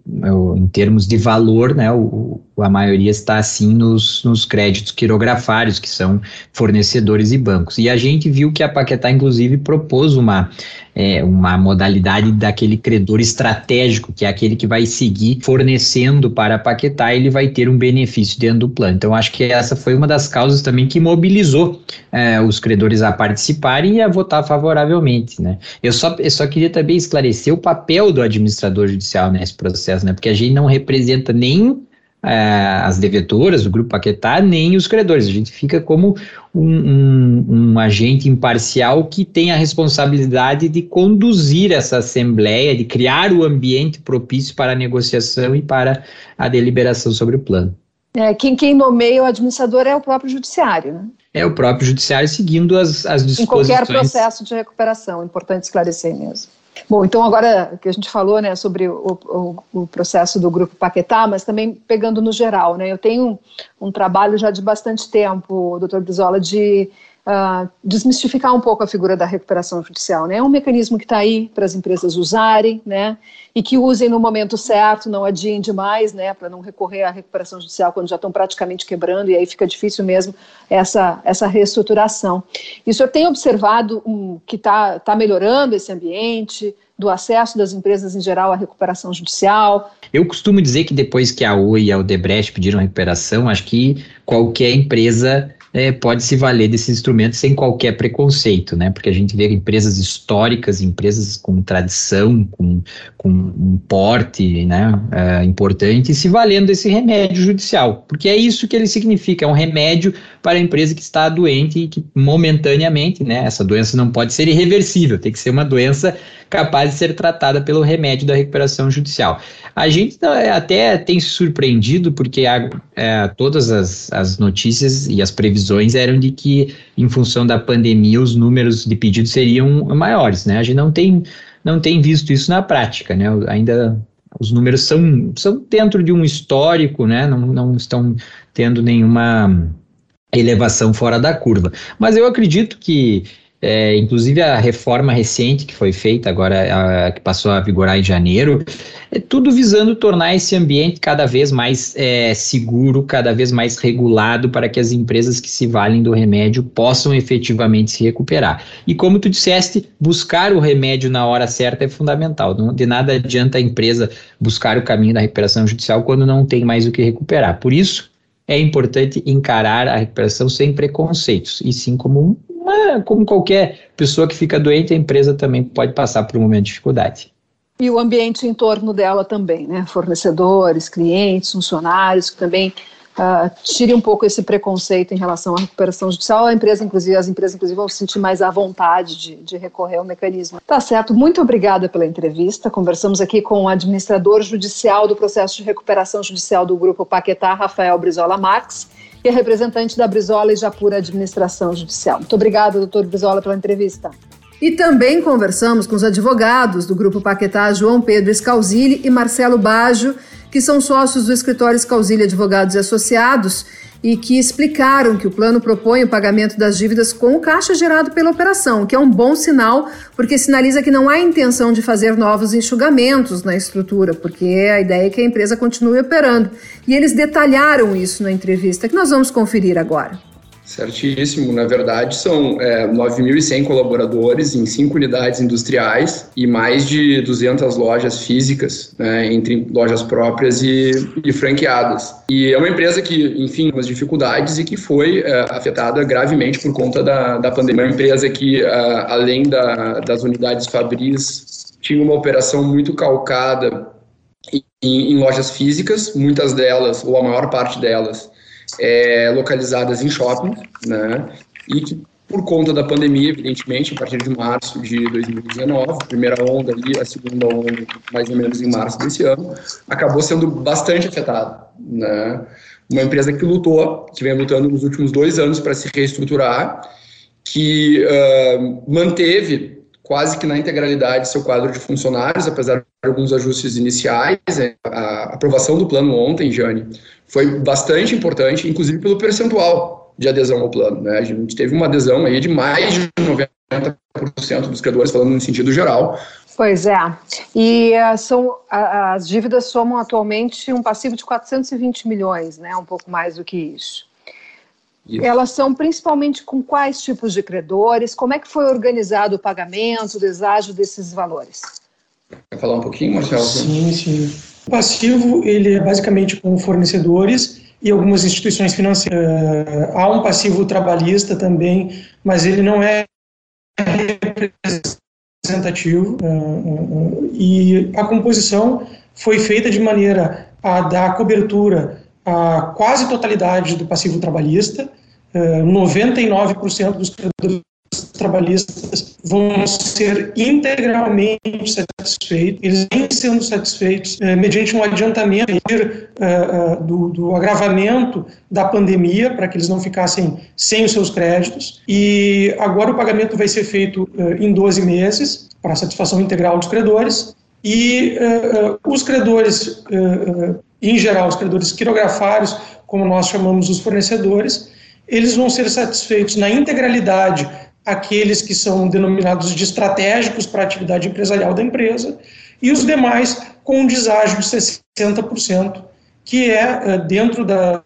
S5: em termos de valor, né, o, a maioria está assim nos, nos créditos quirografários, que são fornecedores e bancos. E a gente viu que a Paquetá, inclusive, propôs uma, é, uma modalidade daquele credor estratégico, que é aquele que vai seguir fornecendo para a Paquetá, ele vai ter um benefício dentro do plano. Então, acho que essa foi uma das causas também que mobilizou é, os credores a participarem e a votar favoravelmente. Né? Eu, só, eu só queria também esclarecer o papel do administrador judicial nesse processo, né? porque a gente não representa nem as devedoras, o Grupo Paquetá, nem os credores. A gente fica como um, um, um, agente imparcial que tem a responsabilidade de conduzir essa assembleia, de criar o ambiente propício para a negociação e para a deliberação sobre o plano.
S2: É, quem, quem nomeia o administrador é o próprio judiciário, né?
S5: É o próprio judiciário seguindo as, as disposições. Em
S2: qualquer processo de recuperação, importante esclarecer mesmo. Bom, então agora que a gente falou né, sobre o, o, o, processo do Grupo Paquetá, mas também pegando no geral, né, eu tenho um, um trabalho já de bastante tempo, doutor Brizola, de uh, desmistificar um pouco a figura da recuperação judicial. Né? É um mecanismo que está aí para as empresas usarem, né? E que usem no momento certo, não adiem demais, né? Para não recorrer à recuperação judicial quando já estão praticamente quebrando e aí fica difícil mesmo essa, essa reestruturação. E o senhor tem observado um, que está tá melhorando esse ambiente, do acesso das empresas em geral à recuperação judicial.
S5: Eu costumo dizer que depois que a Oi e a Odebrecht pediram recuperação, acho que qualquer empresa é, pode se valer desses instrumentos sem qualquer preconceito, né? Porque a gente vê empresas históricas, empresas com tradição, com, com um porte né, é, importante, se valendo desse remédio judicial, porque é isso que ele significa, é um remédio para a empresa que está doente e que momentaneamente, né? Essa doença não pode ser irreversível, tem que ser uma doença capaz de ser tratada pelo remédio da recuperação judicial. A gente até tem se surpreendido porque é, todas as, as notícias e as previsões eram de que, em função da pandemia, os números de pedidos seriam maiores, né? A gente não tem, não tem visto isso na prática, né? Ainda os números são, são dentro de um histórico, né? Não, não estão tendo nenhuma elevação fora da curva. Mas eu acredito que é, inclusive a reforma recente que foi feita agora, a, que passou a vigorar em janeiro, é tudo visando tornar esse ambiente cada vez mais é, seguro, cada vez mais regulado para que as empresas que se valem do remédio possam efetivamente se recuperar. E como tu disseste, buscar o remédio na hora certa é fundamental. Não, de nada adianta a empresa buscar o caminho da recuperação judicial quando não tem mais o que recuperar. Por isso, é importante encarar a recuperação sem preconceitos, e sim como um mas, como qualquer pessoa que fica doente, a empresa também pode passar por um momento de dificuldade.
S2: E o ambiente em torno dela também, né? Fornecedores, clientes, funcionários, que também uh, tire um pouco esse preconceito em relação à recuperação judicial. A empresa, inclusive, as empresas, inclusive, vão se sentir mais à vontade de, de recorrer ao mecanismo. Tá certo. Muito obrigada pela entrevista. Conversamos aqui com o administrador judicial do processo de recuperação judicial do Grupo Paquetá, Rafael Brizola Marques e é representante da Brizola e Japura Administração Judicial. Muito obrigada, doutor Brizola, pela entrevista. E também conversamos com os advogados do Grupo Paquetá, João Pedro Scalzilli e Marcelo Baggio, que são sócios do escritório Scalzilli Advogados e Associados e que explicaram que o plano propõe o pagamento das dívidas com o caixa gerado pela operação, que é um bom sinal, porque sinaliza que não há intenção de fazer novos enxugamentos na estrutura, porque a ideia é que a empresa continue operando. E eles detalharam isso na entrevista, que nós vamos conferir agora.
S6: Certíssimo. Na verdade, são é, 9.100 colaboradores em cinco unidades industriais e mais de 200 lojas físicas, né, entre lojas próprias e, e, franqueadas. E é uma empresa que, enfim, com as dificuldades e que foi é, afetada gravemente por conta da, da pandemia. Uma empresa que, é, além da, das unidades fabris, tinha uma operação muito calcada em, em lojas físicas, muitas delas, ou a maior parte delas, é, localizadas em shopping, né? E que por conta da pandemia, evidentemente, a partir de março de 2019, primeira onda ali, a segunda onda mais ou menos em março desse ano, acabou sendo bastante afetada, né? Uma empresa que lutou, que vem lutando nos últimos dois anos para se reestruturar, que uh, manteve quase que na integralidade seu quadro de funcionários, apesar de alguns ajustes iniciais. Né? A aprovação do plano ontem, Jane, foi bastante importante, inclusive pelo percentual de adesão ao plano. Né? A gente teve uma adesão aí de mais de 90% dos credores, falando no sentido geral.
S2: Pois é. E uh, são, as dívidas somam atualmente um passivo de 420 milhões, né? um pouco mais do que isso. Isso. Elas são principalmente com quais tipos de credores? Como é que foi organizado o pagamento, o deságio desses valores?
S6: Quer falar um pouquinho, Marcelo?
S7: Sim, sim. O passivo ele é basicamente com fornecedores e algumas instituições financeiras. Uh, há um passivo trabalhista também, mas ele não é representativo uh, uh, e a composição foi feita de maneira a dar cobertura a quase totalidade do passivo trabalhista, 99% dos credores trabalhistas vão ser integralmente satisfeitos, eles vêm sendo satisfeitos eh, mediante um adiantamento eh, do, do, agravamento da pandemia, para que eles não ficassem sem os seus créditos. E agora o pagamento vai ser feito eh, em 12 meses, para satisfação integral dos credores, e os credores em geral, os credores quirografários, como nós chamamos os fornecedores, eles vão ser satisfeitos na integralidade aqueles que são denominados de estratégicos para a atividade empresarial da empresa e os demais com um deságio de 60%, que é, eh, dentro da,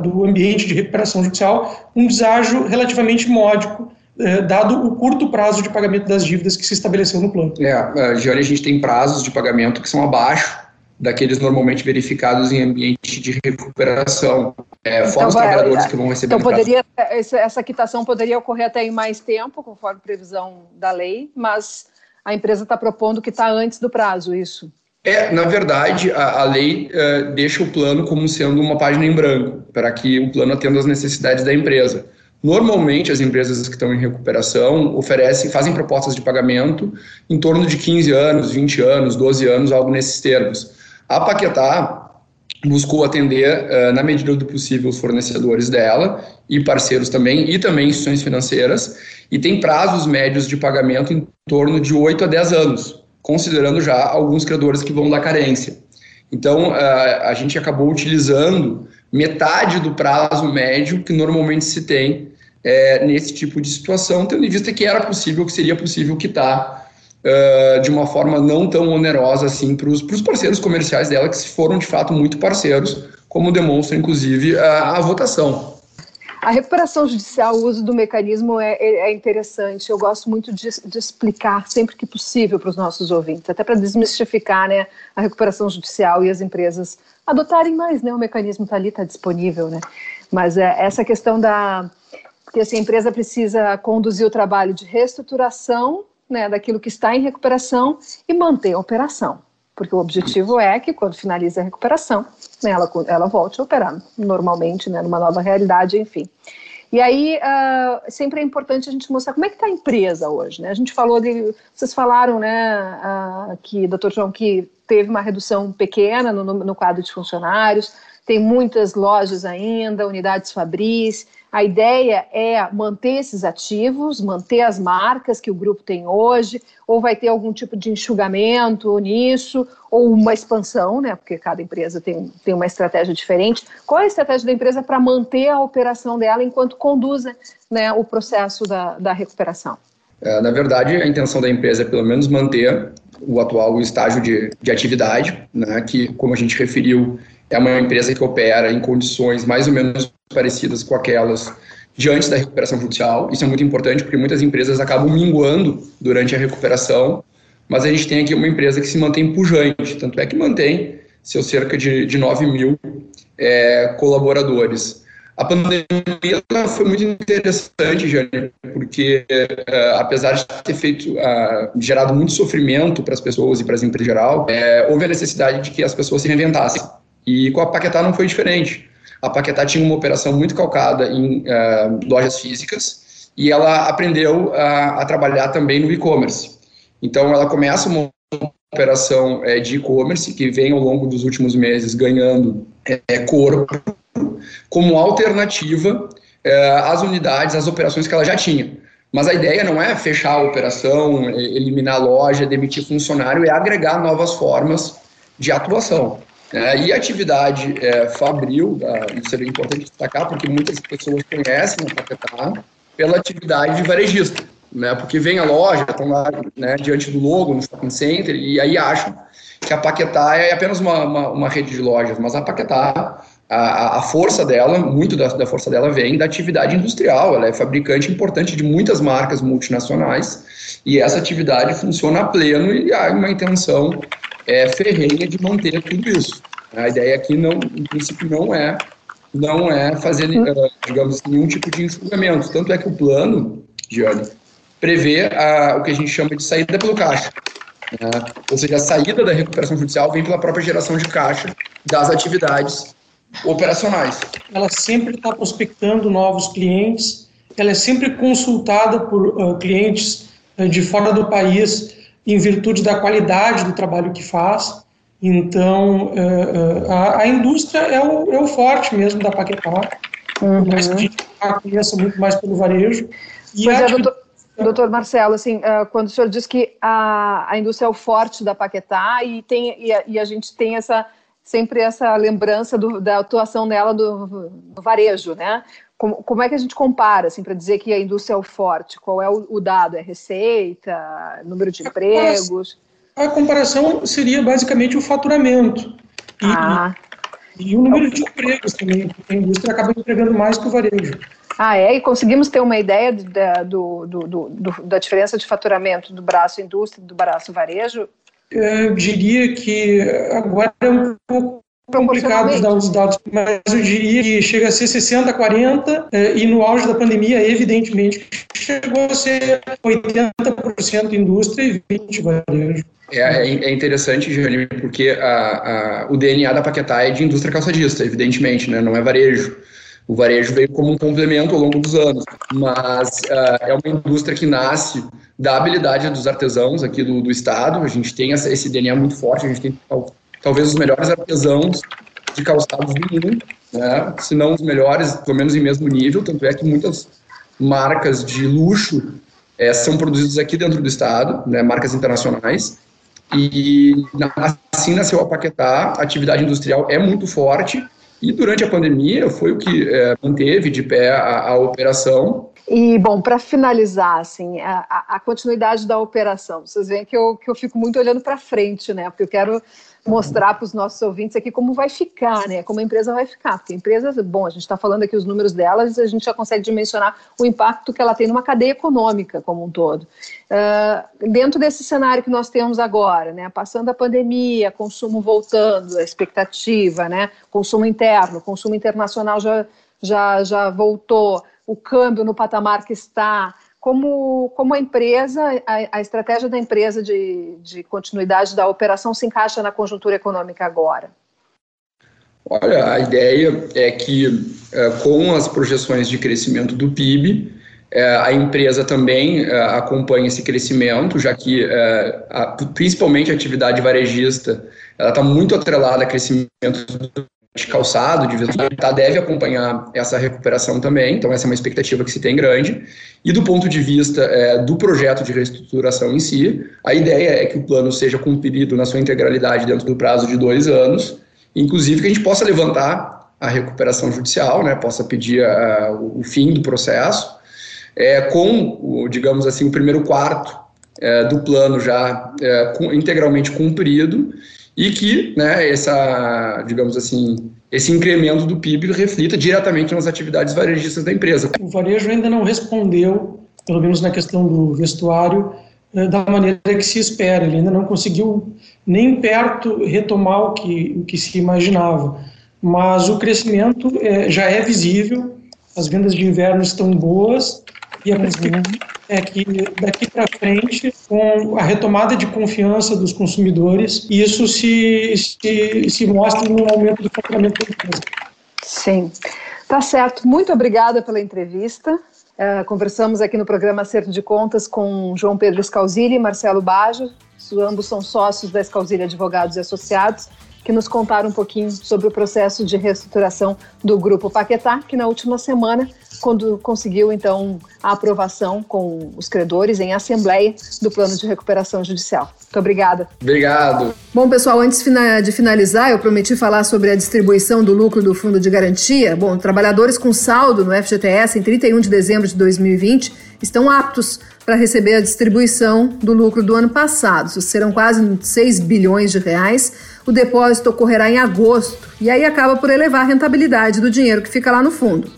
S7: do ambiente de recuperação judicial, um deságio relativamente módico, eh, dado o curto prazo de pagamento das dívidas que se estabeleceu no plano.
S6: É, Giane, a gente tem prazos de pagamento que são abaixo daqueles normalmente verificados em ambiente de recuperação. É, então, fora os trabalhadores que vão receber.
S2: Então, poderia, essa quitação poderia ocorrer até em mais tempo, conforme previsão da lei, mas a empresa está propondo que está antes do prazo, isso?
S6: É, na verdade, a, a lei uh, deixa o plano como sendo uma página em branco, para que o plano atenda às necessidades da empresa. Normalmente, as empresas que estão em recuperação oferecem, fazem propostas de pagamento em torno de 15 anos, 20 anos, 12 anos, algo nesses termos. A Paquetá buscou atender, uh, na medida do possível, os fornecedores dela e parceiros também, e também instituições financeiras, e tem prazos médios de pagamento em torno de 8 a 10 anos, considerando já alguns credores que vão dar carência. Então, uh, a gente acabou utilizando metade do prazo médio que normalmente se tem é, nesse tipo de situação, tendo em vista que era possível, que seria possível quitar uh, de uma forma não tão onerosa assim para os parceiros comerciais dela, que foram de fato muito parceiros, como demonstra inclusive a, a votação.
S2: A recuperação judicial, o uso do mecanismo é, é, é interessante. Eu gosto muito de, de, explicar sempre que possível para os nossos ouvintes, até para desmistificar né, a recuperação judicial e as empresas adotarem mais. Né, o mecanismo está ali, está disponível. Né? Mas é, essa questão da, porque assim, a empresa precisa conduzir o trabalho de reestruturação né, daquilo que está em recuperação e manter a operação. Porque o objetivo é que, quando finalize a recuperação, né, ela, ela volte a operar normalmente, né, numa nova realidade, enfim. E aí, uh, sempre é importante a gente mostrar como é que está a empresa hoje, né? A gente falou de... Vocês falaram, né, uh, que, doutor João, que teve uma redução pequena no, no quadro de funcionários, tem muitas lojas ainda, unidades fabris, a ideia é manter esses ativos, manter as marcas que o grupo tem hoje, ou vai ter algum tipo de enxugamento nisso, ou uma expansão, né? Porque cada empresa tem, tem uma estratégia diferente. Qual é a estratégia da empresa para manter a operação dela enquanto conduz né, o processo da, da recuperação?
S6: É, na verdade, a intenção da empresa é pelo menos manter o atual estágio de, de atividade, né, que, como a gente referiu, é uma empresa que opera em condições mais ou menos parecidas com aquelas de antes da recuperação judicial. Isso é muito importante porque muitas empresas acabam minguando durante a recuperação, mas a gente tem aqui uma empresa que se mantém pujante, tanto é que mantém seus cerca de, de 9 mil é, colaboradores. A pandemia foi muito interessante, Jane, porque uh, apesar de ter feito, gerado muito sofrimento para as pessoas e para as empresas em geral, uh, houve a necessidade de que as pessoas se reinventassem. E com a Paquetá não foi diferente. A Paquetá tinha uma operação muito calcada em uh, lojas físicas e ela aprendeu a, a trabalhar também no e-commerce. Então, ela começa uma operação é, de e-commerce que vem ao longo dos últimos meses ganhando é, corpo como alternativa às unidades, às operações que ela já tinha. Mas a ideia não é fechar a operação, eliminar a loja, demitir funcionário, é agregar novas formas de atuação. É, e a atividade é, fabril, uh, isso é importante destacar, porque muitas pessoas conhecem a Paquetá pela atividade de varejista, né, porque vem a loja, estão lá né, diante do logo no shopping center e aí acham que a Paquetá é apenas uma, uma, uma rede de lojas, mas a Paquetá, a, a força dela, muito da, da, força dela vem da atividade industrial, ela é fabricante importante de muitas marcas multinacionais e essa atividade funciona a pleno e há uma intenção é, ferrenha de manter tudo isso. A ideia aqui, não, em princípio, não é, não é fazer, uh, digamos assim, nenhum tipo de enxugamento. Tanto é que o plano, Gianni, prevê a, o que a gente chama de saída pelo caixa. Né? Ou seja, a saída da recuperação judicial vem pela própria geração de caixa das atividades operacionais.
S7: Ela sempre está prospectando novos clientes, ela é sempre consultada por uh, clientes uh, de fora do país em virtude da qualidade do trabalho que faz. Então, é, é, a, a indústria é o, é o forte mesmo da Paquetá, uhum. mas a gente conhece muito mais pelo varejo.
S2: E pois é, doutor, doutor, Marcelo, assim, uh, quando o senhor diz que a, a indústria é o forte da Paquetá e, tem, e, a, e a gente tem essa sempre essa lembrança do, da atuação dela do, do varejo, né? Como, como, é que a gente compara, assim, para dizer que a indústria é o forte? Qual é o, o dado? É receita, número de empregos?
S7: A comparação seria basicamente o faturamento. E, ah. e o número de empregos também, porque a indústria acaba empregando mais que o varejo.
S2: Ah, é? E conseguimos ter uma ideia da, do, do, do, da diferença de faturamento do braço indústria e do braço varejo?
S7: Eu diria que agora é um pouco complicado dar os dados, mas eu diria que chega a ser 60, 40, eh, e no auge da pandemia, evidentemente, chegou a ser 80% indústria e 20% varejo.
S6: É, é, é interessante, Jane, porque a, a, o DNA da Paquetá é de indústria calçadista, evidentemente, né, não é varejo. O varejo veio como um complemento ao longo dos anos, mas uh, é uma indústria que nasce da habilidade dos artesãos aqui do, do estado. A gente tem essa, esse DNA muito forte, a gente tem talvez os melhores artesãos de calçados do mundo, né? se não os melhores, pelo menos em mesmo nível, tanto é que muitas marcas de luxo é, são produzidas aqui dentro do estado, né, marcas internacionais, e assim nasceu a Paquetá, a atividade industrial é muito forte, e durante a pandemia foi o que é, manteve de pé a, a operação.
S2: E, bom, para finalizar, assim, a, a, continuidade da operação, vocês veem que eu, que eu fico muito olhando para frente, né? Porque eu quero mostrar para os nossos ouvintes aqui como vai ficar, né? Como a empresa vai ficar. Porque a empresa, bom, a gente está falando aqui os números delas, a gente já consegue dimensionar o impacto que ela tem numa cadeia econômica como um todo. Uh, dentro desse cenário que nós temos agora, né? Passando a pandemia, consumo voltando, a expectativa, né? Consumo interno, consumo internacional já, já, já voltou, o câmbio no patamar que está como, como a empresa, a, a estratégia da empresa de, de continuidade da operação se encaixa na conjuntura econômica agora?
S6: Olha, a ideia é que é, com as projeções de crescimento do PIB, é, a empresa também é, acompanha esse crescimento, já que principalmente a atividade varejista ela está muito atrelada ao crescimento de calçado, de vestuário, deve acompanhar essa recuperação também, então essa é uma expectativa que se tem grande. E do ponto de vista é, do projeto de reestruturação em si, a ideia é que o plano seja cumprido na sua integralidade dentro do prazo de dois anos, inclusive que a gente possa levantar a recuperação judicial, né, possa pedir a, o fim do processo, é, com, o, digamos assim, o primeiro quarto é, do plano já é, com, integralmente cumprido e que né, essa, digamos assim, esse incremento do PIB reflita diretamente nas atividades varejistas da empresa.
S7: O varejo ainda não respondeu, pelo menos na questão do vestuário, eh, da maneira que se espera. Ele ainda não conseguiu nem perto retomar o que, o que se imaginava. Mas o crescimento é, já é visível, as vendas de inverno estão boas e a perspectiva é que daqui para frente, com a retomada de confiança dos consumidores, isso se, se, se mostra no aumento do faturamento da empresa.
S2: Sim, tá certo. Muito obrigada pela entrevista. Uh, conversamos aqui no programa Acerto de Contas com João Pedro Scalzilli e Marcelo Bajo. Ambos são sócios da Scalzilli Advogados e Associados que nos contaram um pouquinho sobre o processo de reestruturação do Grupo Paquetá, que na última semana quando conseguiu então a aprovação com os credores em assembleia do plano de recuperação judicial. Muito obrigada.
S6: Obrigado.
S2: Bom, pessoal, antes de finalizar, eu prometi falar sobre a distribuição do lucro do Fundo de Garantia. Bom, trabalhadores com saldo no FGTS em 31 de dezembro de 2020 estão aptos para receber a distribuição do lucro do ano passado. Serão quase 6 bilhões de reais. O depósito ocorrerá em agosto e aí acaba por elevar a rentabilidade do dinheiro que fica lá no fundo.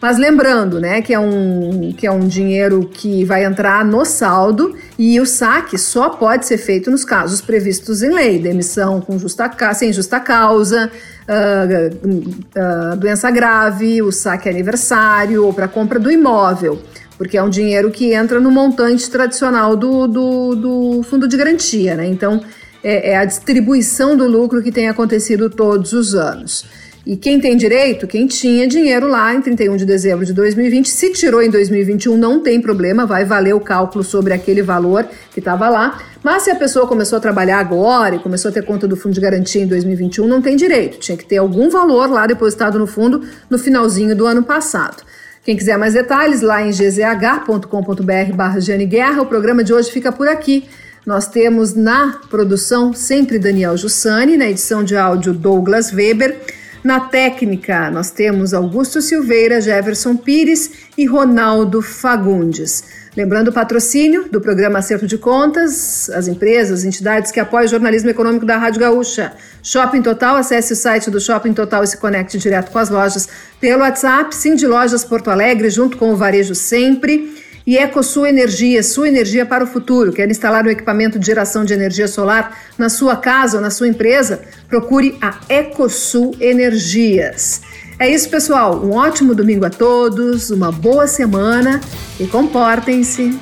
S2: Mas lembrando, né, que é um que é um dinheiro que vai entrar no saldo e o saque só pode ser feito nos casos previstos em lei, demissão com justa sem justa causa, uh, uh, doença grave, o saque aniversário ou para compra do imóvel, porque é um dinheiro que entra no montante tradicional do, do, do fundo de garantia, né? Então é, é a distribuição do lucro que tem acontecido todos os anos. E quem tem direito, quem tinha dinheiro lá em 31 de dezembro de 2020, se tirou em 2021, não tem problema, vai valer o cálculo sobre aquele valor que estava lá. Mas se a pessoa começou a trabalhar agora e começou a ter conta do fundo de garantia em 2021, não tem direito. Tinha que ter algum valor lá depositado no fundo no finalzinho do ano passado. Quem quiser mais detalhes, lá em gzh.com.br barra Guerra. O programa de hoje fica por aqui. Nós temos na produção sempre Daniel Jussani, na edição de áudio Douglas Weber. Na técnica, nós temos Augusto Silveira, Jefferson Pires e Ronaldo Fagundes. Lembrando o patrocínio do programa Acerto de Contas, as empresas, as entidades que apoiam o jornalismo econômico da Rádio Gaúcha. Shopping Total, acesse o site do Shopping Total e se conecte direto com as lojas pelo WhatsApp. Sim de Lojas Porto Alegre, junto com o Varejo Sempre. E EcoSul Energia, sua energia para o futuro. Quer instalar um equipamento de geração de energia solar na sua casa ou na sua empresa? Procure a EcoSul Energias. É isso, pessoal. Um ótimo domingo a todos, uma boa semana e comportem-se.